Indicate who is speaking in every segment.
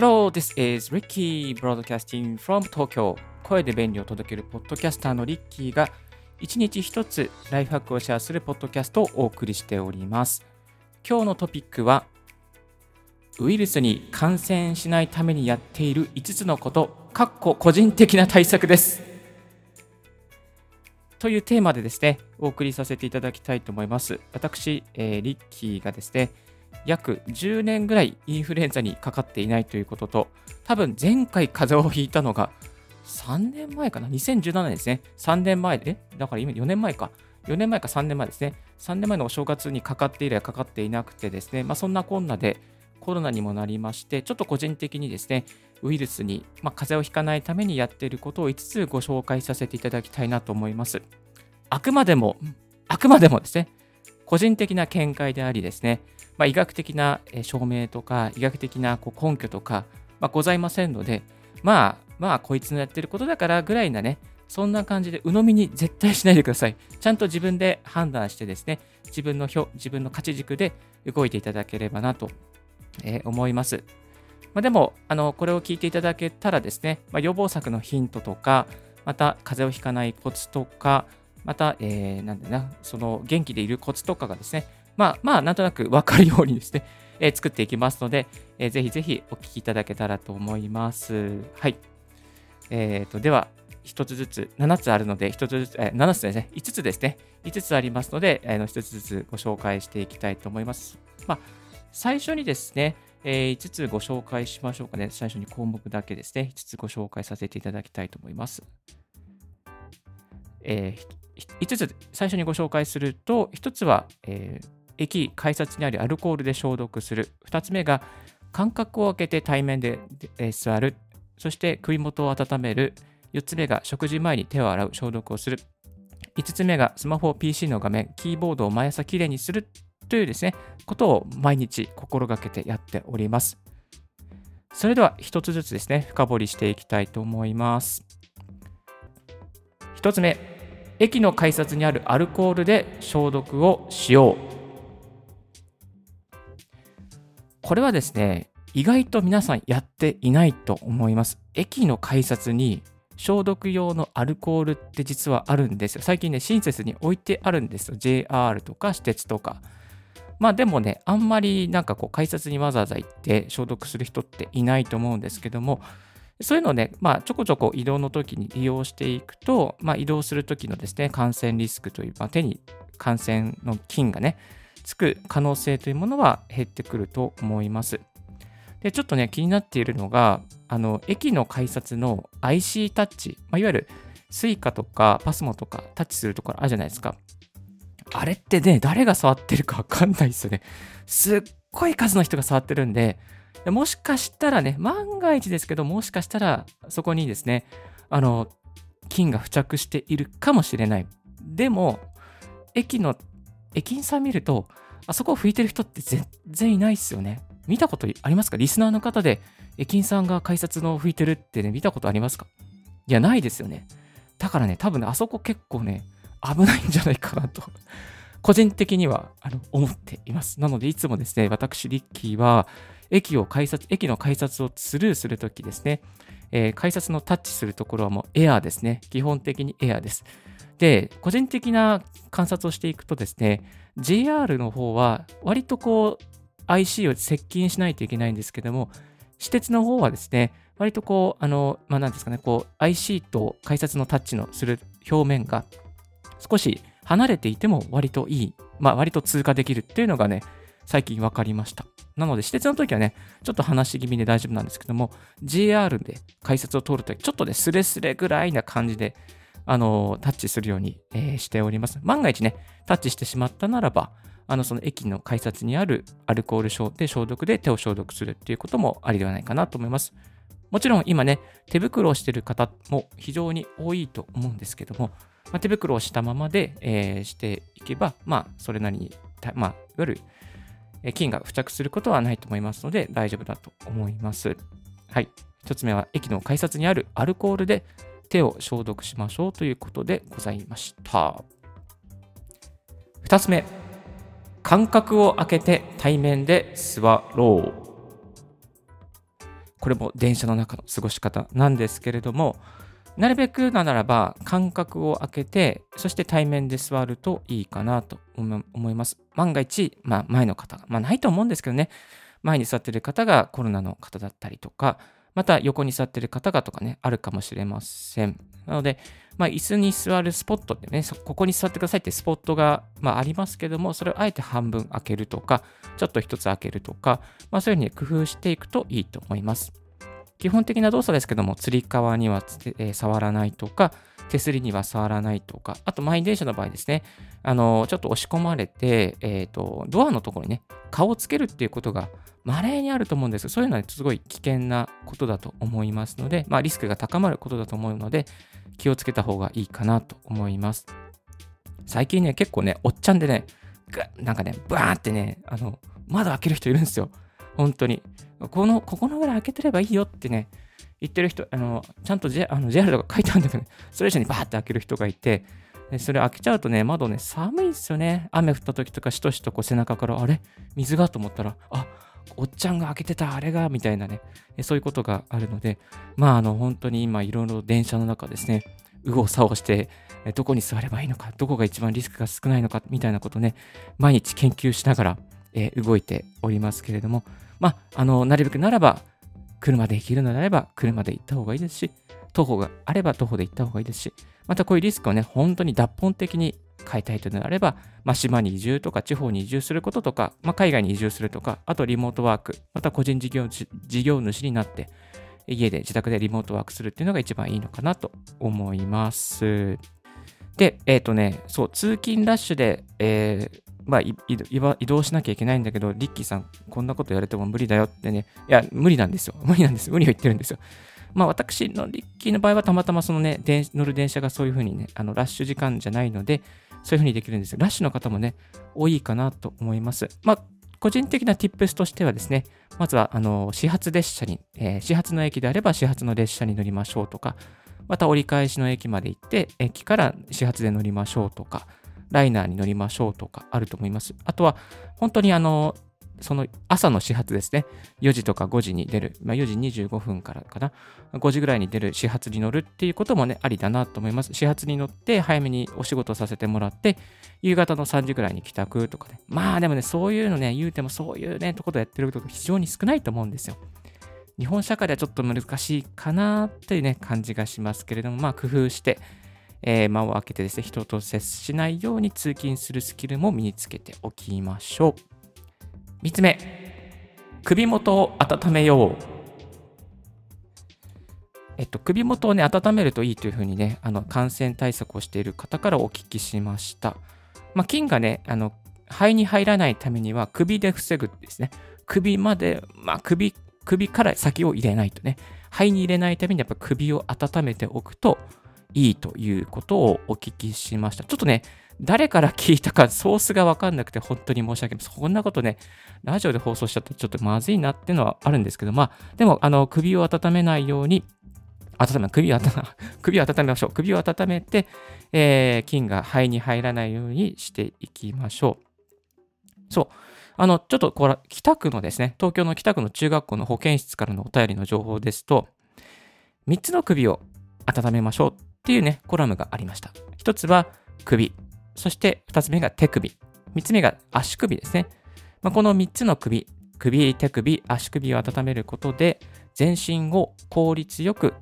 Speaker 1: Hello, this is Ricky broadcasting from Tokyo. 声で便利を届けるポッドキャスターのリッキーが一日一つライフハックをシェアするポッドキャストをお送りしております。今日のトピックはウイルスに感染しないためにやっている5つのこと、かっこ個人的な対策です。というテーマでですね、お送りさせていただきたいと思います。私、えー、リッキーがですね、約10年ぐらいインフルエンザにかかっていないということと、多分前回風邪をひいたのが3年前かな ?2017 年ですね。3年前で、だから今4年前か。4年前か3年前ですね。3年前のお正月にかかって以来かかっていなくてですね、まあ、そんなこんなでコロナにもなりまして、ちょっと個人的にですね、ウイルスに、まあ、風邪をひかないためにやっていることを5つご紹介させていただきたいなと思います。あくまでも、あくまでもですね、個人的な見解でありですね、まあ、医学的な証明とか、医学的なこう根拠とか、まあ、ございませんので、まあ、まあ、こいつのやってることだからぐらいなね、そんな感じで鵜呑みに絶対しないでください。ちゃんと自分で判断してですね、自分の表、自分の価値軸で動いていただければなと、えー、思います。まあ、でも、あの、これを聞いていただけたらですね、まあ、予防策のヒントとか、また風邪をひかないコツとか、また、えー、なんだな、その元気でいるコツとかがですね、まあ、まあ、なんとなくわかるようにですね、えー、作っていきますので、えー、ぜひぜひお聞きいただけたらと思います。はい。えーと、では、1つずつ、7つあるので、1つずつ、えー、7つですね、5つですね、5つありますので、えー、1つずつご紹介していきたいと思います。まあ、最初にですね、えー、5つご紹介しましょうかね。最初に項目だけですね、5つご紹介させていただきたいと思います。えー、5つ最初にご紹介すると、1つは、えー、駅、改札にあるアルコールで消毒する。2つ目が、間隔を空けて対面で、座る。そして首元を温める。4つ目が食事前に手を洗う、消毒をする。5つ目がスマホ、PC の画面、キーボードを毎朝きれいにするというですね、ことを毎日心がけてやっております。それでは1つずつですね、深掘りしていきたいと思います。1つ目、駅の改札にあるアルコールで消毒をしよう。これはですね、意外と皆さんやっていないと思います。駅の改札に消毒用のアルコールって実はあるんですよ。最近ね、親切に置いてあるんですよ。JR とか私鉄とか。まあでもね、あんまりなんかこう改札にわざわざ行って消毒する人っていないと思うんですけども、そういうのね、まあちょこちょこ移動の時に利用していくと、まあ移動する時のですね、感染リスクという、まあ、手に感染の菌がね、つく可能性というものは減ってくると思います。で、ちょっとね、気になっているのが、あの、駅の改札の IC タッチ、まあ、いわゆる Suica とか PASMO とかタッチするところあるじゃないですか。あれってね、誰が触ってるかわかんないですよね。すっごい数の人が触ってるんで、もしかしたらね、万が一ですけど、もしかしたらそこにですね、あの、菌が付着しているかもしれない。でも、駅の、駅員さん見ると、あそこを拭いてる人って全然いないですよね。見たことありますか？リスナーの方で、駅員さんが改札の拭いてるってね、見たことありますか？いや、ないですよね。だからね、多分ね、あそこ結構ね、危ないんじゃないかなと個人的にはあの思っています。なので、いつもですね、私、リッキーは、駅を改札、駅の改札をスルーするときですね、えー、改札のタッチするところはもうエアーですね。基本的にエアーです。で、個人的な観察をしていくとですね、JR の方は割とこう IC を接近しないといけないんですけども、私鉄の方はですね、割とこう、あの、まあ、なんですかね、こう IC と改札のタッチのする表面が少し離れていても割といい、まあ、割と通過できるっていうのがね、最近分かりました。なので、私鉄の時はね、ちょっと話し気味で大丈夫なんですけども、JR で改札を通るとき、ちょっとね、スレスレぐらいな感じで、あの、タッチするように、えー、しております。万が一ね、タッチしてしまったならば、あの、その駅の改札にあるアルコール消で消毒で手を消毒するっていうこともありではないかなと思います。もちろん今ね、手袋をしている方も非常に多いと思うんですけども、まあ、手袋をしたままで、えー、していけば、まあ、それなりに、まあ、いわゆる菌が付着することはないと思いますので、大丈夫だと思います。はい。一つ目は、駅の改札にあるアルコールで手を消毒しましょうということでございました。二つ目、間隔を空けて対面で座ろう。これも電車の中の過ごし方なんですけれども、なるべくならば間隔を空けて、そして対面で座るといいかなと思います。万が一、まあ、前の方、まあないと思うんですけどね、前に座っている方がコロナの方だったりとか、また横に座ってる方がとかね、あるかもしれません。なので、まあ、椅子に座るスポットってね、ここに座ってくださいってスポットが、まあ、ありますけども、それをあえて半分開けるとか、ちょっと一つ開けるとか、まあ、そういうふうに工夫していくといいと思います。基本的な動作ですけども、つり革には、えー、触らないとか、手すりには触らないとか、あと満員電車の場合ですね、あのちょっと押し込まれて、えーと、ドアのところにね、顔をつけるっていうことが稀にあると思うんですそういうのはすごい危険なことだと思いますので、まあ、リスクが高まることだと思うので、気をつけた方がいいかなと思います。最近ね、結構ね、おっちゃんでね、なんかね、バーってね、あの、窓開ける人いるんですよ。本当に。この、ここのぐらい開けてればいいよってね、言ってる人、あの、ちゃんと J, あの JR とか書いてあるんだけど、ね、それ以上にバーって開ける人がいて、それ開けちゃうとね、窓ね、寒いんですよね。雨降った時とか、しとしとこう背中から、あれ？水が？と思ったら、あおっちゃんが開けてた、あれが、みたいなね、そういうことがあるので、まあ、あの、本当に今、いろいろ電車の中ですね、右往左往して、どこに座ればいいのか、どこが一番リスクが少ないのか、みたいなことね、毎日研究しながら、えー、動いておりますけれども、まあ、あの、なるべくならば、車で行けるのであれば、車で行った方がいいですし、徒歩があれば徒歩で行った方がいいですし、またこういうリスクをね、本当に脱本的に変えたいというのであれば、まあ、島に移住とか地方に移住することとか、まあ、海外に移住するとか、あとリモートワーク、また個人事業事業主になって、家で自宅でリモートワークするっていうのが一番いいのかなと思います。で、えっ、ー、とね、そう、通勤ラッシュで、えー、まあ、移動しなきゃいけないんだけど、リッキーさん、こんなことやれても無理だよってね、いや、無理なんですよ。無理なんです。無理を言ってるんですよ。まあ、私のリッキーの場合はたまたまそのね、乗る電車がそういうふうにね、あのラッシュ時間じゃないので、そういうふうにできるんですよラッシュの方もね、多いかなと思います。まあ、個人的な tips としてはですね、まずは、あの、始発列車に、えー、始発の駅であれば始発の列車に乗りましょうとか、また折り返しの駅まで行って、駅から始発で乗りましょうとか、ライナーに乗りましょうとかあると思います。あとは、本当にあの、その朝の始発ですね。4時とか5時に出る。まあ、4時25分からかな。5時ぐらいに出る始発に乗るっていうこともね、ありだなと思います。始発に乗って早めにお仕事させてもらって、夕方の3時ぐらいに帰宅とかね。まあでもね、そういうのね、言うてもそういうね、ところやってることが非常に少ないと思うんですよ。日本社会ではちょっと難しいかなというね、感じがしますけれども、まあ工夫して、えー、間を空けてですね、人と接しないように通勤するスキルも身につけておきましょう。3つ目、首元を温めよう。えっと、首元をね、温めるといいというふうにね、あの感染対策をしている方からお聞きしました。まあ、菌がね、あの肺に入らないためには首で防ぐですね。首まで、まあ、首、首から先を入れないとね。肺に入れないためにやっぱ首を温めておくといいということをお聞きしました。ちょっとね、誰から聞いたかソースがわかんなくて本当に申し訳ない。そんなことね、ラジオで放送しちゃったらちょっとまずいなっていうのはあるんですけど、まあ、でも、あの、首を温めないように、温め、首を温め、首を温めましょう。首を温めて、えー、菌が肺に入らないようにしていきましょう。そう。あの、ちょっとこれ、北区のですね、東京の北区の中学校の保健室からのお便りの情報ですと、3つの首を温めましょうっていうね、コラムがありました。1つは首、そして2つ目が手首。3つ目が足首ですね。まあ、この3つの首、首、手首、足首を温めることで、全身を効率よく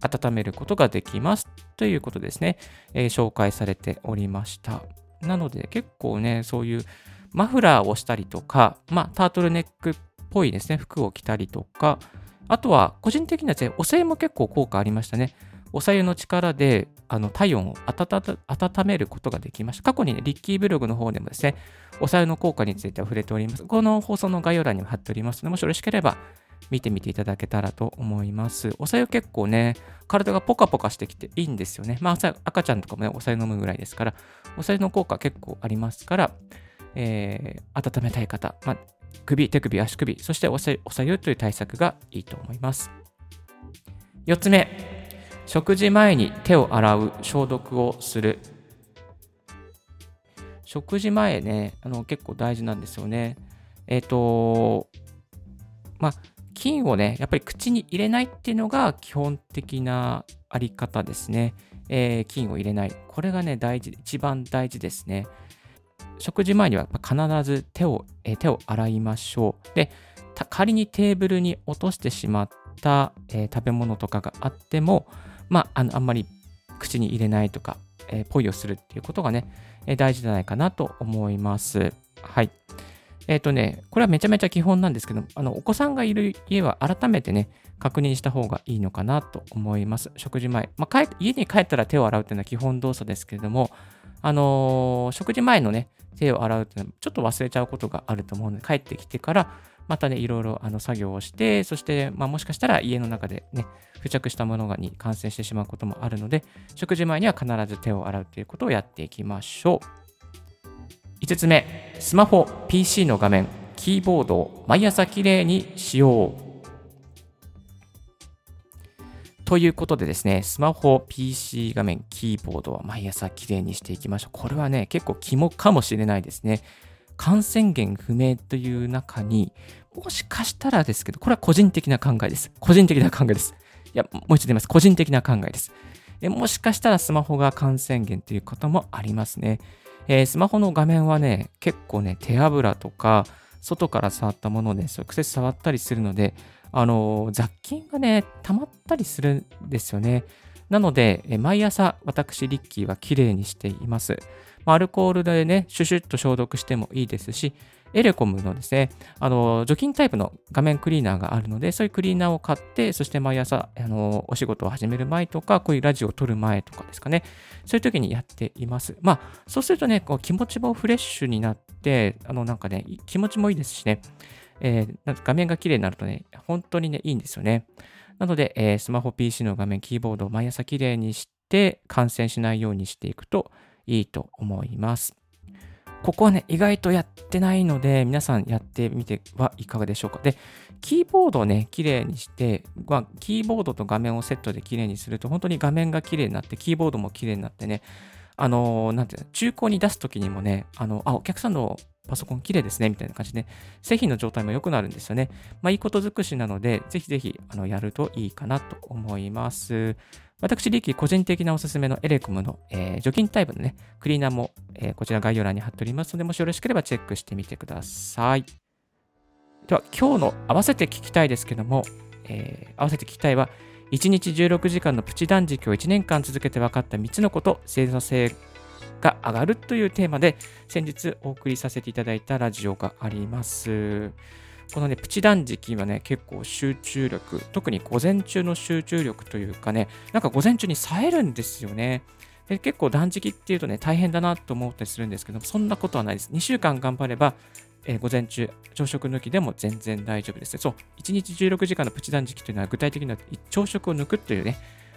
Speaker 1: 温めることができますということですね、えー、紹介されておりました。なので結構ね、そういうマフラーをしたりとか、まあ、タートルネックっぽいですね、服を着たりとか、あとは個人的にはですね、お湯も結構効果ありましたね。お湯の力であの体温を温めることができました。過去にね、リッキーブログの方でもですね、お湯の効果については触れております。この放送の概要欄にも貼っておりますので、もしよろしければ見てみていただけたらと思います。お湯結構ね、体がポカポカしてきていいんですよね。まあ、赤ちゃんとかもね、お湯飲むぐらいですから、お湯の効果結構ありますから、えー、温めたい方、まあ、首、手首、足首、そしておさお湯という対策がいいと思います。4つ目、食事前に手を洗う、消毒をする。食事前ね、あの結構大事なんですよね。えっ、ー、と、まあ、菌をね、やっぱり口に入れないっていうのが基本的なあり方ですね。えー、菌を入れない。これがね、大事、一番大事ですね。食事前には必ず手を、えー、手を洗いましょう。で、仮にテーブルに落としてしまった、えー、食べ物とかがあっても、まあ、あのあんまり口に入れないとか、えー、ポイをするっていうことがね、えー、大事じゃないかなと思います。はい。えっ、ー、とね、これはめちゃめちゃ基本なんですけど、あのお子さんがいる家は改めてね、確認した方がいいのかなと思います。食事前。まあ、家に帰ったら手を洗うっていうのは基本動作ですけれども、あのー、食事前のね、手を洗うっていうのはちょっと忘れちゃうことがあると思うので、帰ってきてから、またね、いろいろあの作業をして、そして、まあ、もしかしたら家の中でね、付着したものがに感染してしまうこともあるので、食事前には必ず手を洗うということをやっていきましょう。5つ目、スマホ、PC の画面、キーボードを毎朝きれいにしよう。ということでですね、スマホ、PC 画面、キーボードは毎朝きれいにしていきましょう。これはね、結構肝かもしれないですね。感染源不明という中に、もしかしたらですけど、これは個人的な考えです。個人的な考えです。いや、もう一度言います。個人的な考えです。えもしかしたらスマホが感染源ということもありますね。えー、スマホの画面はね、結構ね、手油とか、外から触ったもので直接触ったりするので、あのー、雑菌がね、溜まったりするんですよね。なので、え毎朝私、リッキーはきれいにしています。アルコールでね、シュシュッと消毒してもいいですし、エレコムのですね、あの、除菌タイプの画面クリーナーがあるので、そういうクリーナーを買って、そして毎朝、あの、お仕事を始める前とか、こういうラジオを撮る前とかですかね、そういう時にやっています。まあ、そうするとね、こう気持ちもフレッシュになって、あの、なんかね、気持ちもいいですしね、えー、画面が綺麗になるとね、本当にね、いいんですよね。なので、えー、スマホ PC の画面、キーボードを毎朝綺麗にして、感染しないようにしていくと、いいと思います。ここはね、意外とやってないので、皆さんやってみてはいかがでしょうか。で、キーボードをね、綺麗にして、まあ、キーボードと画面をセットで綺麗にすると、本当に画面が綺麗になって、キーボードも綺麗になってね、あのー、なんていうの、中古に出すときにもね、あの、あ、お客さんのパソコン綺麗ですね、みたいな感じで、製品の状態も良くなるんですよね。まあ、いいこと尽くしなので、ぜひぜひ、あの、やるといいかなと思います。私、リキ個人的なおすすめのエレコムの、えー、除菌タイプのね、クリーナーも、えー、こちら概要欄に貼っておりますので、もしよろしければチェックしてみてください。では、今日の合わせて聞きたいですけども、えー、合わせて聞きたいは、1日16時間のプチ断食を1年間続けて分かった3つのこと、生産性が上がるというテーマで、先日お送りさせていただいたラジオがあります。このね、プチ断食はね、結構集中力、特に午前中の集中力というかね、なんか午前中に冴えるんですよね。で結構断食っていうとね、大変だなと思ったりするんですけどそんなことはないです。2週間頑張れば、えー、午前中、朝食抜きでも全然大丈夫です。そう、1日16時間のプチ断食というのは具体的には朝食を抜くというね、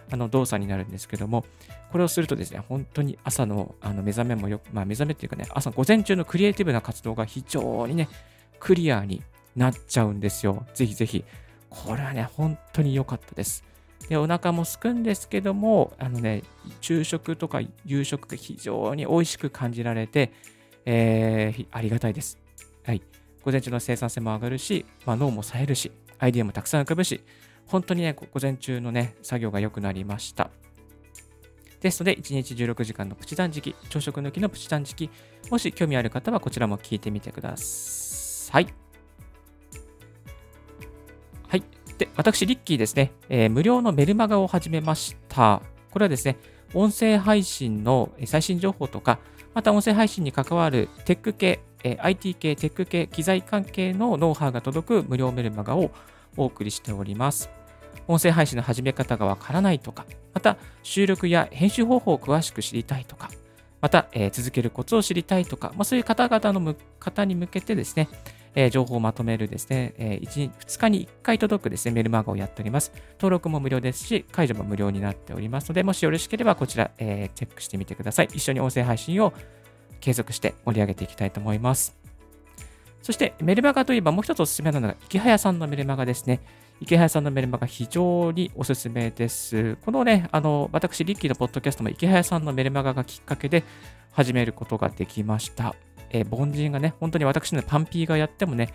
Speaker 1: あの動作になるんですけども、これをするとですね、本当に朝のあの目覚めもよく、まあ目覚めっていうかね、朝午前中のクリエイティブな活動が非常にね、クリアになっちゃうんですよ。ぜひぜひ。これはね、本当に良かったです。で、お腹もすくんですけども、あのね、昼食とか夕食が非常に美味しく感じられて、えー、ありがたいです。はい。午前中の生産性も上がるし、まあ、脳も冴えるし、アイディアもたくさん浮かぶし、本当にね、午前中のね、作業が良くなりました。ですので、1日16時間のプチ断食、朝食抜きのプチ断食、もし興味ある方はこちらも聞いてみてください。はいで、私、リッキーですね、えー、無料のメルマガを始めました。これはですね、音声配信の最新情報とか、また音声配信に関わるテック系、IT 系、テック系、機材関係のノウハウが届く無料メルマガをお送りしております。音声配信の始め方がわからないとか、また収録や編集方法を詳しく知りたいとか、また、えー、続けるコツを知りたいとか、まあ、そういう方々の方に向けてですね、え情報をまとめるですね、え 1, 2日に1回届くですね、メルマガをやっております。登録も無料ですし、解除も無料になっておりますので、もしよろしければこちら、えーチェックしてみてください。一緒に音声配信を継続して盛り上げていきたいと思います。そして、メルマガといえばもう一つおすすめなのが、池早さんのメルマガですね。池早さんのメルマガ非常におすすめです。このね、あの、私、リッキーのポッドキャストも池早さんのメルマガがきっかけで始めることができました。え、凡人がね、本当に私のパンピーがやってもね、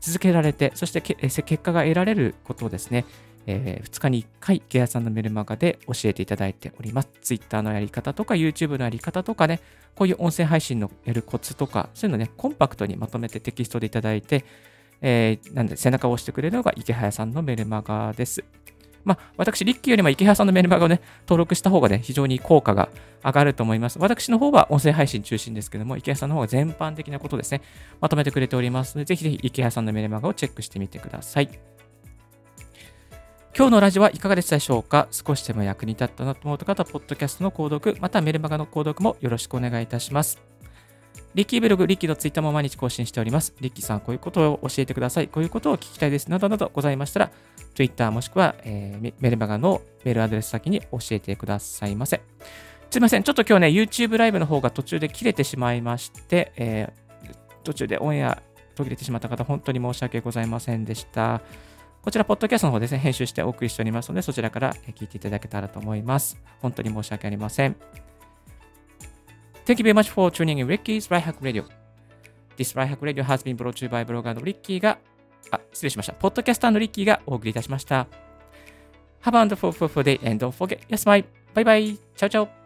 Speaker 1: 続けられて、そして結果が得られることをですね、えー、2日に1回、池谷さんのメルマガで教えていただいております。Twitter のやり方とか、YouTube のやり方とかね、こういう音声配信のやるコツとか、そういうのね、コンパクトにまとめてテキストでいただいて、えー、なんで背中を押してくれるのが池早さんのメルマガです。まあ、私、リッキーよりも池原さんのメルマガをね、登録した方がね、非常に効果が上がると思います。私の方は音声配信中心ですけども、池原さんの方が全般的なことですね、まとめてくれておりますので、ぜひぜひ池原さんのメルマガをチェックしてみてください。今日のラジオはいかがでしたでしょうか？少しでも役に立ったなと思う方は、ポッドキャストの購読、またメルマガの購読もよろしくお願いいたします。リッキーブログ、リッキーのツイッターも毎日更新しております。リッキーさん、こういうことを教えてください。こういうことを聞きたいです。などなどございましたら、Twitter もしくは、えー、メルマガのメールアドレス先に教えてくださいませ。すいません。ちょっと今日ね、YouTube ライブの方が途中で切れてしまいまして、えー、途中でオンエア途切れてしまった方、本当に申し訳ございませんでした。こちら、ポッドキャストの方ですね、編集してお送りしておりますので、そちらから聞いていただけたらと思います。本当に申し訳ありません。Thank you very much for tuning in Ricky's Right Hack Radio. This Right Hack Radio has been brought to you by ブロガーのリッキーが、あ、失礼しました。ポッドキャスターのリッキーがお送りいたしました。Have a wonderful, day and don't forget your smile. Bye bye. Ciao, ciao.